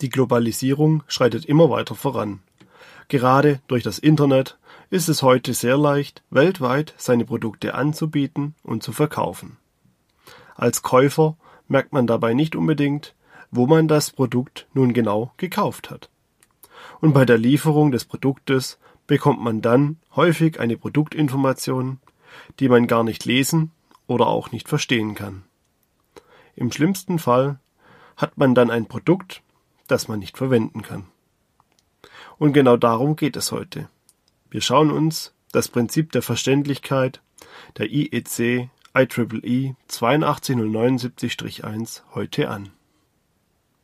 Die Globalisierung schreitet immer weiter voran. Gerade durch das Internet ist es heute sehr leicht, weltweit seine Produkte anzubieten und zu verkaufen. Als Käufer merkt man dabei nicht unbedingt, wo man das Produkt nun genau gekauft hat. Und bei der Lieferung des Produktes bekommt man dann häufig eine Produktinformation, die man gar nicht lesen oder auch nicht verstehen kann. Im schlimmsten Fall hat man dann ein Produkt, das man nicht verwenden kann. Und genau darum geht es heute. Wir schauen uns das Prinzip der Verständlichkeit der IEC IEEE 82079-1 heute an.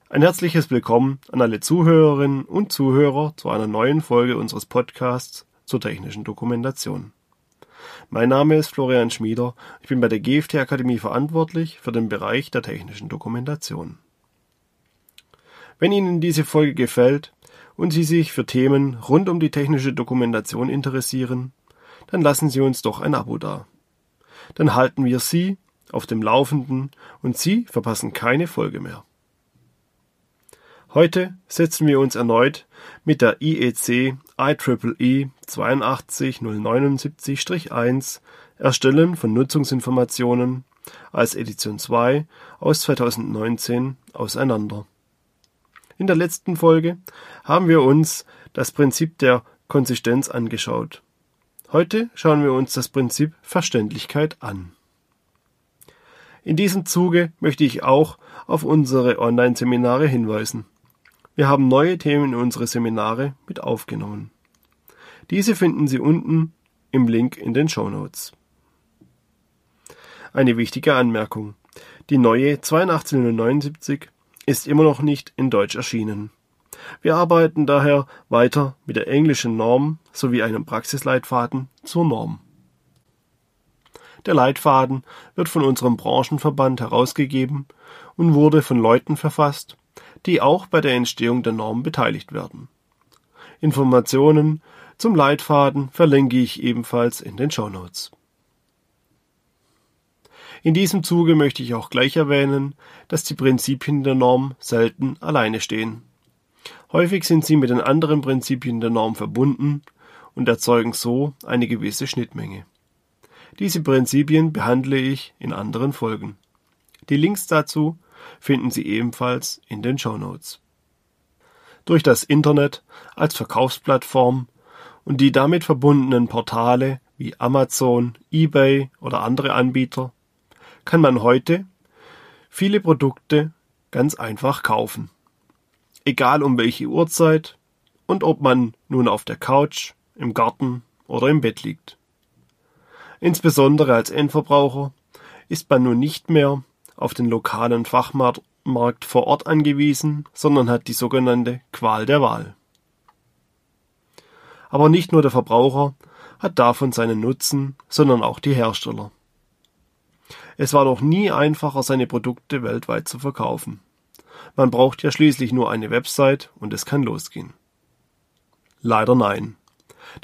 Ein herzliches Willkommen an alle Zuhörerinnen und Zuhörer zu einer neuen Folge unseres Podcasts zur technischen Dokumentation. Mein Name ist Florian Schmieder, ich bin bei der GFT Akademie verantwortlich für den Bereich der technischen Dokumentation. Wenn Ihnen diese Folge gefällt und Sie sich für Themen rund um die technische Dokumentation interessieren, dann lassen Sie uns doch ein Abo da. Dann halten wir Sie auf dem Laufenden und Sie verpassen keine Folge mehr. Heute setzen wir uns erneut mit der IEC IEEE 82079-1 Erstellen von Nutzungsinformationen als Edition 2 aus 2019 auseinander. In der letzten Folge haben wir uns das Prinzip der Konsistenz angeschaut. Heute schauen wir uns das Prinzip Verständlichkeit an. In diesem Zuge möchte ich auch auf unsere Online-Seminare hinweisen. Wir haben neue Themen in unsere Seminare mit aufgenommen. Diese finden Sie unten im Link in den Show Notes. Eine wichtige Anmerkung. Die neue 8279 ist immer noch nicht in Deutsch erschienen. Wir arbeiten daher weiter mit der englischen Norm sowie einem Praxisleitfaden zur Norm. Der Leitfaden wird von unserem Branchenverband herausgegeben und wurde von Leuten verfasst, die auch bei der Entstehung der Norm beteiligt werden. Informationen zum Leitfaden verlinke ich ebenfalls in den Show Notes. In diesem Zuge möchte ich auch gleich erwähnen, dass die Prinzipien der Norm selten alleine stehen. Häufig sind sie mit den anderen Prinzipien der Norm verbunden und erzeugen so eine gewisse Schnittmenge. Diese Prinzipien behandle ich in anderen Folgen. Die Links dazu finden Sie ebenfalls in den Show Notes. Durch das Internet als Verkaufsplattform und die damit verbundenen Portale wie Amazon, eBay oder andere Anbieter kann man heute viele Produkte ganz einfach kaufen. Egal um welche Uhrzeit und ob man nun auf der Couch, im Garten oder im Bett liegt. Insbesondere als Endverbraucher ist man nun nicht mehr auf den lokalen Fachmarkt vor Ort angewiesen, sondern hat die sogenannte Qual der Wahl. Aber nicht nur der Verbraucher hat davon seinen Nutzen, sondern auch die Hersteller. Es war noch nie einfacher, seine Produkte weltweit zu verkaufen. Man braucht ja schließlich nur eine Website und es kann losgehen. Leider nein.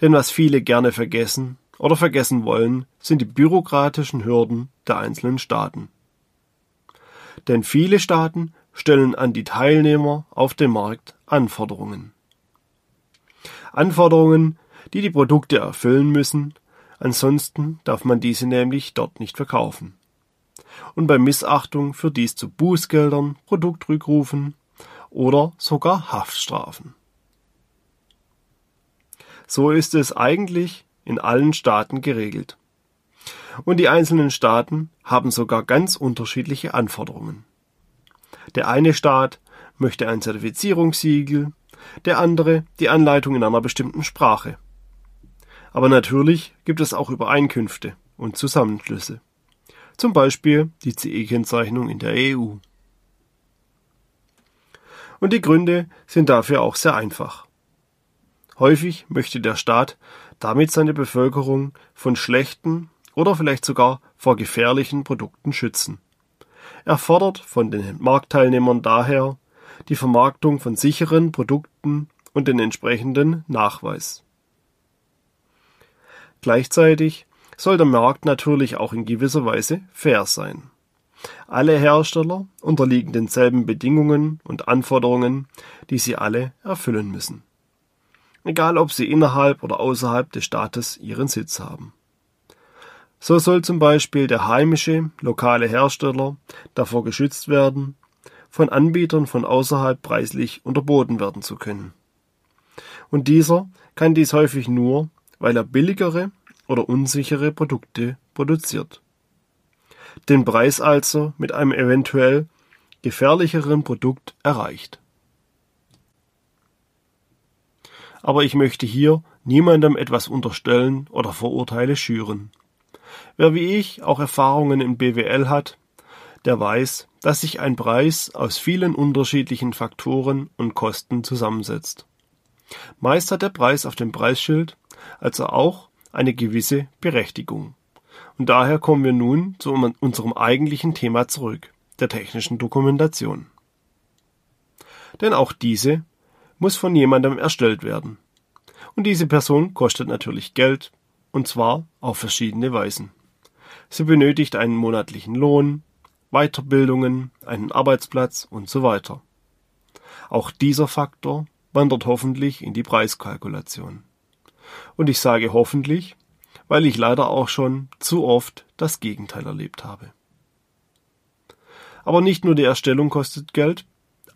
Denn was viele gerne vergessen oder vergessen wollen, sind die bürokratischen Hürden der einzelnen Staaten. Denn viele Staaten stellen an die Teilnehmer auf dem Markt Anforderungen. Anforderungen, die die Produkte erfüllen müssen, ansonsten darf man diese nämlich dort nicht verkaufen und bei Missachtung für dies zu Bußgeldern, Produktrückrufen oder sogar Haftstrafen. So ist es eigentlich in allen Staaten geregelt. Und die einzelnen Staaten haben sogar ganz unterschiedliche Anforderungen. Der eine Staat möchte ein Zertifizierungssiegel, der andere die Anleitung in einer bestimmten Sprache. Aber natürlich gibt es auch Übereinkünfte und Zusammenschlüsse zum Beispiel die CE-Kennzeichnung in der EU. Und die Gründe sind dafür auch sehr einfach. Häufig möchte der Staat damit seine Bevölkerung von schlechten oder vielleicht sogar vor gefährlichen Produkten schützen. Er fordert von den Marktteilnehmern daher die Vermarktung von sicheren Produkten und den entsprechenden Nachweis. Gleichzeitig soll der Markt natürlich auch in gewisser Weise fair sein. Alle Hersteller unterliegen denselben Bedingungen und Anforderungen, die sie alle erfüllen müssen. Egal ob sie innerhalb oder außerhalb des Staates ihren Sitz haben. So soll zum Beispiel der heimische, lokale Hersteller davor geschützt werden, von Anbietern von außerhalb preislich unterboten werden zu können. Und dieser kann dies häufig nur, weil er billigere oder unsichere Produkte produziert. Den Preis also mit einem eventuell gefährlicheren Produkt erreicht. Aber ich möchte hier niemandem etwas unterstellen oder Vorurteile schüren. Wer wie ich auch Erfahrungen in BWL hat, der weiß, dass sich ein Preis aus vielen unterschiedlichen Faktoren und Kosten zusammensetzt. Meist hat der Preis auf dem Preisschild also auch eine gewisse Berechtigung. Und daher kommen wir nun zu unserem eigentlichen Thema zurück, der technischen Dokumentation. Denn auch diese muss von jemandem erstellt werden. Und diese Person kostet natürlich Geld, und zwar auf verschiedene Weisen. Sie benötigt einen monatlichen Lohn, Weiterbildungen, einen Arbeitsplatz und so weiter. Auch dieser Faktor wandert hoffentlich in die Preiskalkulation. Und ich sage hoffentlich, weil ich leider auch schon zu oft das Gegenteil erlebt habe. Aber nicht nur die Erstellung kostet Geld,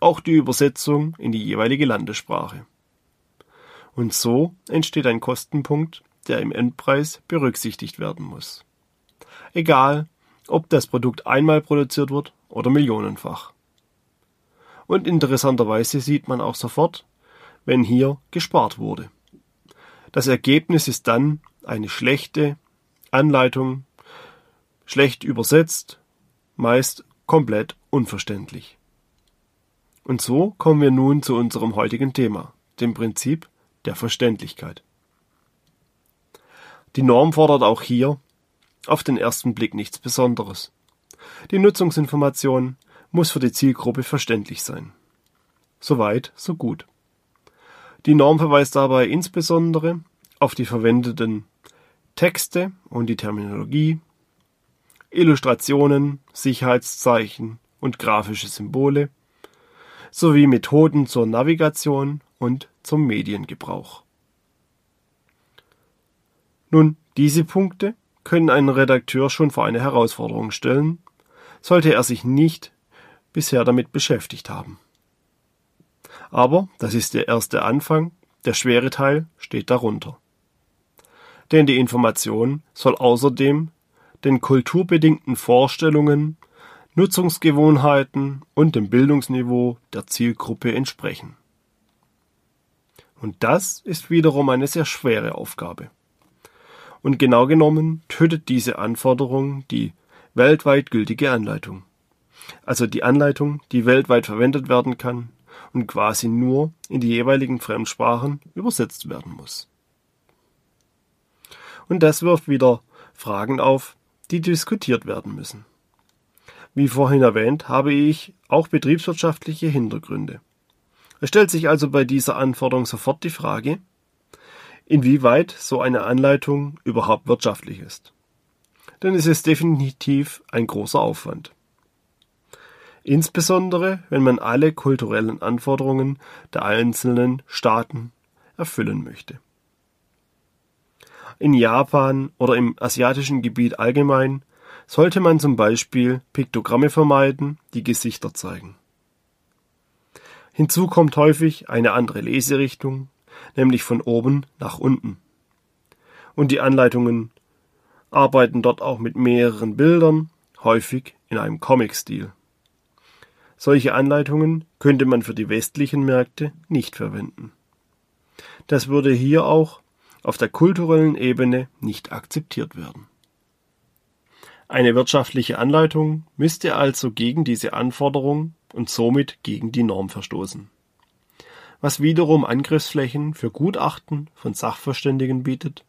auch die Übersetzung in die jeweilige Landessprache. Und so entsteht ein Kostenpunkt, der im Endpreis berücksichtigt werden muss. Egal, ob das Produkt einmal produziert wird oder millionenfach. Und interessanterweise sieht man auch sofort, wenn hier gespart wurde. Das Ergebnis ist dann eine schlechte Anleitung, schlecht übersetzt, meist komplett unverständlich. Und so kommen wir nun zu unserem heutigen Thema, dem Prinzip der Verständlichkeit. Die Norm fordert auch hier auf den ersten Blick nichts Besonderes. Die Nutzungsinformation muss für die Zielgruppe verständlich sein. Soweit, so gut. Die Norm verweist dabei insbesondere auf die verwendeten Texte und die Terminologie, Illustrationen, Sicherheitszeichen und grafische Symbole sowie Methoden zur Navigation und zum Mediengebrauch. Nun, diese Punkte können einen Redakteur schon vor eine Herausforderung stellen, sollte er sich nicht bisher damit beschäftigt haben. Aber das ist der erste Anfang, der schwere Teil steht darunter. Denn die Information soll außerdem den kulturbedingten Vorstellungen, Nutzungsgewohnheiten und dem Bildungsniveau der Zielgruppe entsprechen. Und das ist wiederum eine sehr schwere Aufgabe. Und genau genommen tötet diese Anforderung die weltweit gültige Anleitung. Also die Anleitung, die weltweit verwendet werden kann und quasi nur in die jeweiligen Fremdsprachen übersetzt werden muss. Und das wirft wieder Fragen auf, die diskutiert werden müssen. Wie vorhin erwähnt, habe ich auch betriebswirtschaftliche Hintergründe. Es stellt sich also bei dieser Anforderung sofort die Frage, inwieweit so eine Anleitung überhaupt wirtschaftlich ist. Denn es ist definitiv ein großer Aufwand. Insbesondere, wenn man alle kulturellen Anforderungen der einzelnen Staaten erfüllen möchte. In Japan oder im asiatischen Gebiet allgemein sollte man zum Beispiel Piktogramme vermeiden, die Gesichter zeigen. Hinzu kommt häufig eine andere Leserichtung, nämlich von oben nach unten. Und die Anleitungen arbeiten dort auch mit mehreren Bildern, häufig in einem Comic-Stil. Solche Anleitungen könnte man für die westlichen Märkte nicht verwenden. Das würde hier auch auf der kulturellen Ebene nicht akzeptiert werden. Eine wirtschaftliche Anleitung müsste also gegen diese Anforderung und somit gegen die Norm verstoßen was wiederum Angriffsflächen für Gutachten von Sachverständigen bietet,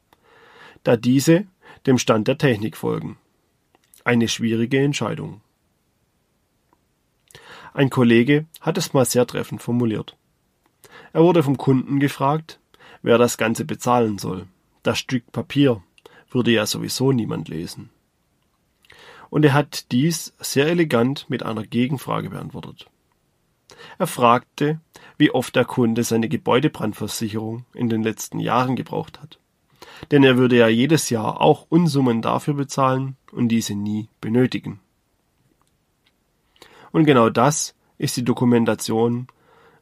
da diese dem Stand der Technik folgen. Eine schwierige Entscheidung. Ein Kollege hat es mal sehr treffend formuliert. Er wurde vom Kunden gefragt, wer das Ganze bezahlen soll. Das Stück Papier würde ja sowieso niemand lesen. und er hat dies sehr elegant mit einer Gegenfrage beantwortet. Er fragte, wie oft der Kunde seine Gebäudebrandversicherung in den letzten Jahren gebraucht hat. Denn er würde ja jedes Jahr auch Unsummen dafür bezahlen und diese nie benötigen. Und genau das ist die Dokumentation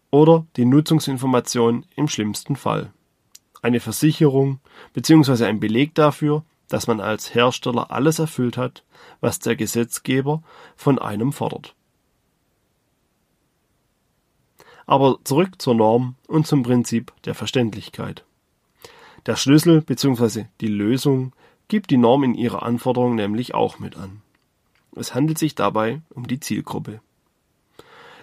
oder die Nutzungsinformation im schlimmsten Fall. Eine Versicherung bzw. ein Beleg dafür, dass man als Hersteller alles erfüllt hat, was der Gesetzgeber von einem fordert. Aber zurück zur Norm und zum Prinzip der Verständlichkeit. Der Schlüssel bzw. die Lösung gibt die Norm in ihrer Anforderung nämlich auch mit an. Es handelt sich dabei um die Zielgruppe.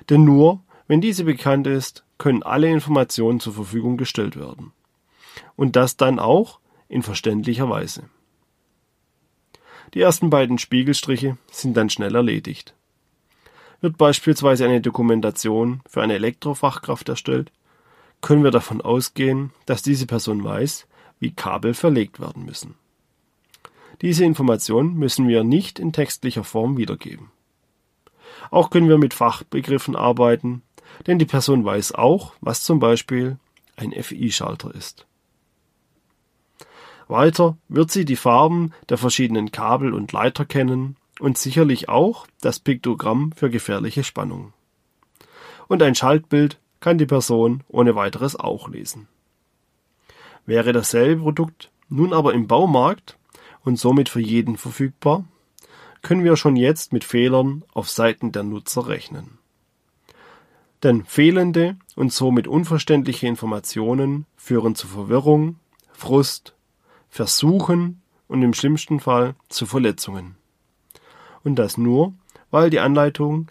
Denn nur, wenn diese bekannt ist, können alle Informationen zur Verfügung gestellt werden. Und das dann auch in verständlicher Weise. Die ersten beiden Spiegelstriche sind dann schnell erledigt. Wird beispielsweise eine Dokumentation für eine Elektrofachkraft erstellt, können wir davon ausgehen, dass diese Person weiß, wie Kabel verlegt werden müssen. Diese Information müssen wir nicht in textlicher Form wiedergeben. Auch können wir mit Fachbegriffen arbeiten, denn die Person weiß auch, was zum Beispiel ein FI-Schalter ist. Weiter wird sie die Farben der verschiedenen Kabel und Leiter kennen und sicherlich auch das Piktogramm für gefährliche Spannung. Und ein Schaltbild kann die Person ohne weiteres auch lesen. Wäre dasselbe Produkt nun aber im Baumarkt und somit für jeden verfügbar, können wir schon jetzt mit Fehlern auf Seiten der Nutzer rechnen. Denn fehlende und somit unverständliche Informationen führen zu Verwirrung, Frust, Versuchen und im schlimmsten Fall zu Verletzungen. Und das nur, weil die Anleitung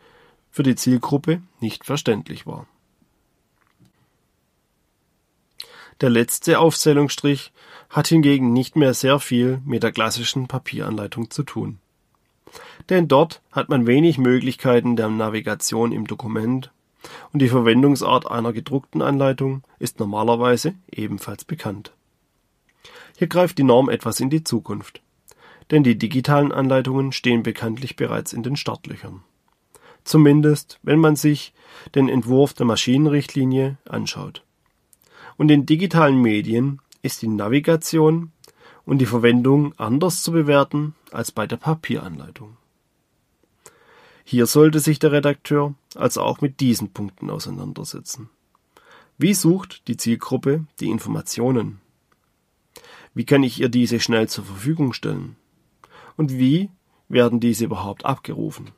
für die Zielgruppe nicht verständlich war. Der letzte Aufzählungsstrich hat hingegen nicht mehr sehr viel mit der klassischen Papieranleitung zu tun. Denn dort hat man wenig Möglichkeiten der Navigation im Dokument und die Verwendungsart einer gedruckten Anleitung ist normalerweise ebenfalls bekannt. Hier greift die Norm etwas in die Zukunft, denn die digitalen Anleitungen stehen bekanntlich bereits in den Startlöchern. Zumindest, wenn man sich den Entwurf der Maschinenrichtlinie anschaut. Und in digitalen Medien ist die Navigation und die Verwendung anders zu bewerten als bei der Papieranleitung. Hier sollte sich der Redakteur also auch mit diesen Punkten auseinandersetzen. Wie sucht die Zielgruppe die Informationen? Wie kann ich ihr diese schnell zur Verfügung stellen? Und wie werden diese überhaupt abgerufen?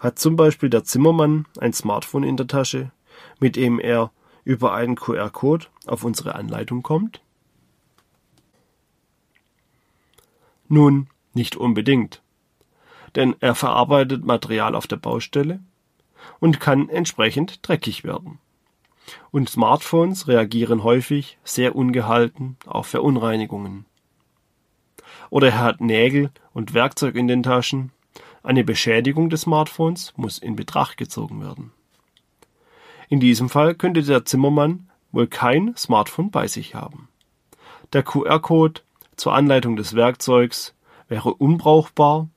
Hat zum Beispiel der Zimmermann ein Smartphone in der Tasche, mit dem er über einen QR-Code auf unsere Anleitung kommt? Nun, nicht unbedingt. Denn er verarbeitet Material auf der Baustelle und kann entsprechend dreckig werden. Und Smartphones reagieren häufig sehr ungehalten auf Verunreinigungen. Oder er hat Nägel und Werkzeug in den Taschen. Eine Beschädigung des Smartphones muss in Betracht gezogen werden. In diesem Fall könnte der Zimmermann wohl kein Smartphone bei sich haben. Der QR-Code zur Anleitung des Werkzeugs wäre unbrauchbar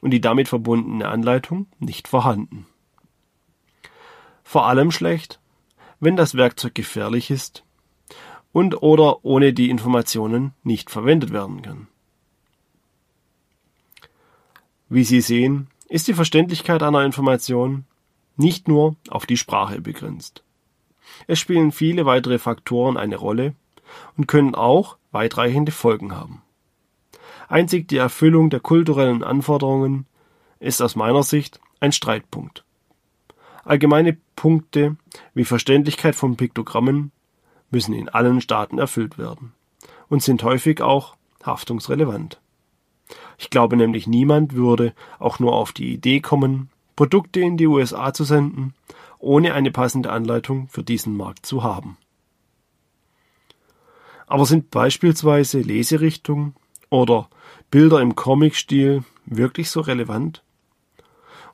und die damit verbundene Anleitung nicht vorhanden. Vor allem schlecht, wenn das Werkzeug gefährlich ist und oder ohne die Informationen nicht verwendet werden kann. Wie Sie sehen, ist die Verständlichkeit einer Information nicht nur auf die Sprache begrenzt. Es spielen viele weitere Faktoren eine Rolle und können auch weitreichende Folgen haben. Einzig die Erfüllung der kulturellen Anforderungen ist aus meiner Sicht ein Streitpunkt. Allgemeine Punkte wie Verständlichkeit von Piktogrammen müssen in allen Staaten erfüllt werden und sind häufig auch haftungsrelevant. Ich glaube nämlich niemand würde auch nur auf die Idee kommen, Produkte in die USA zu senden, ohne eine passende Anleitung für diesen Markt zu haben. Aber sind beispielsweise Leserichtungen oder Bilder im Comic-Stil wirklich so relevant?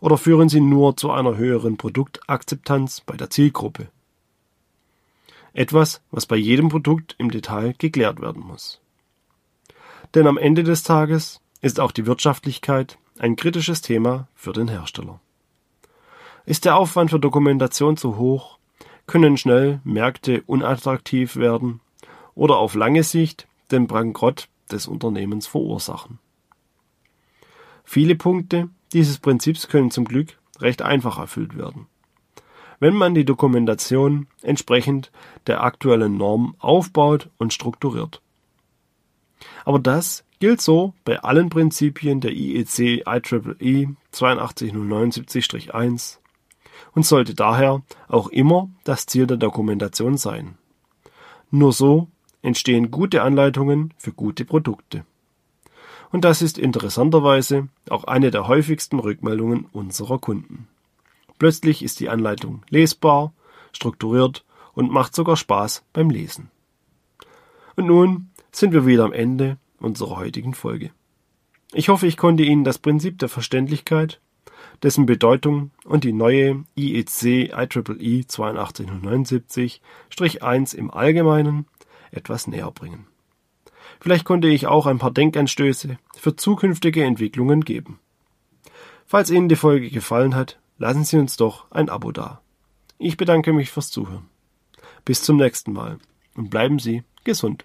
oder führen sie nur zu einer höheren Produktakzeptanz bei der Zielgruppe? Etwas, was bei jedem Produkt im Detail geklärt werden muss. Denn am Ende des Tages ist auch die Wirtschaftlichkeit ein kritisches Thema für den Hersteller. Ist der Aufwand für Dokumentation zu hoch, können schnell Märkte unattraktiv werden oder auf lange Sicht den Bankrott des Unternehmens verursachen. Viele Punkte dieses Prinzips können zum Glück recht einfach erfüllt werden. Wenn man die Dokumentation entsprechend der aktuellen Norm aufbaut und strukturiert. Aber das gilt so bei allen Prinzipien der IEC IEEE 82079-1 und sollte daher auch immer das Ziel der Dokumentation sein. Nur so entstehen gute Anleitungen für gute Produkte. Und das ist interessanterweise auch eine der häufigsten Rückmeldungen unserer Kunden. Plötzlich ist die Anleitung lesbar, strukturiert und macht sogar Spaß beim Lesen. Und nun sind wir wieder am Ende unserer heutigen Folge. Ich hoffe, ich konnte Ihnen das Prinzip der Verständlichkeit, dessen Bedeutung und die neue IEC IEEE 8279-1 im Allgemeinen etwas näher bringen. Vielleicht konnte ich auch ein paar Denkanstöße für zukünftige Entwicklungen geben. Falls Ihnen die Folge gefallen hat, lassen Sie uns doch ein Abo da. Ich bedanke mich fürs Zuhören. Bis zum nächsten Mal und bleiben Sie gesund.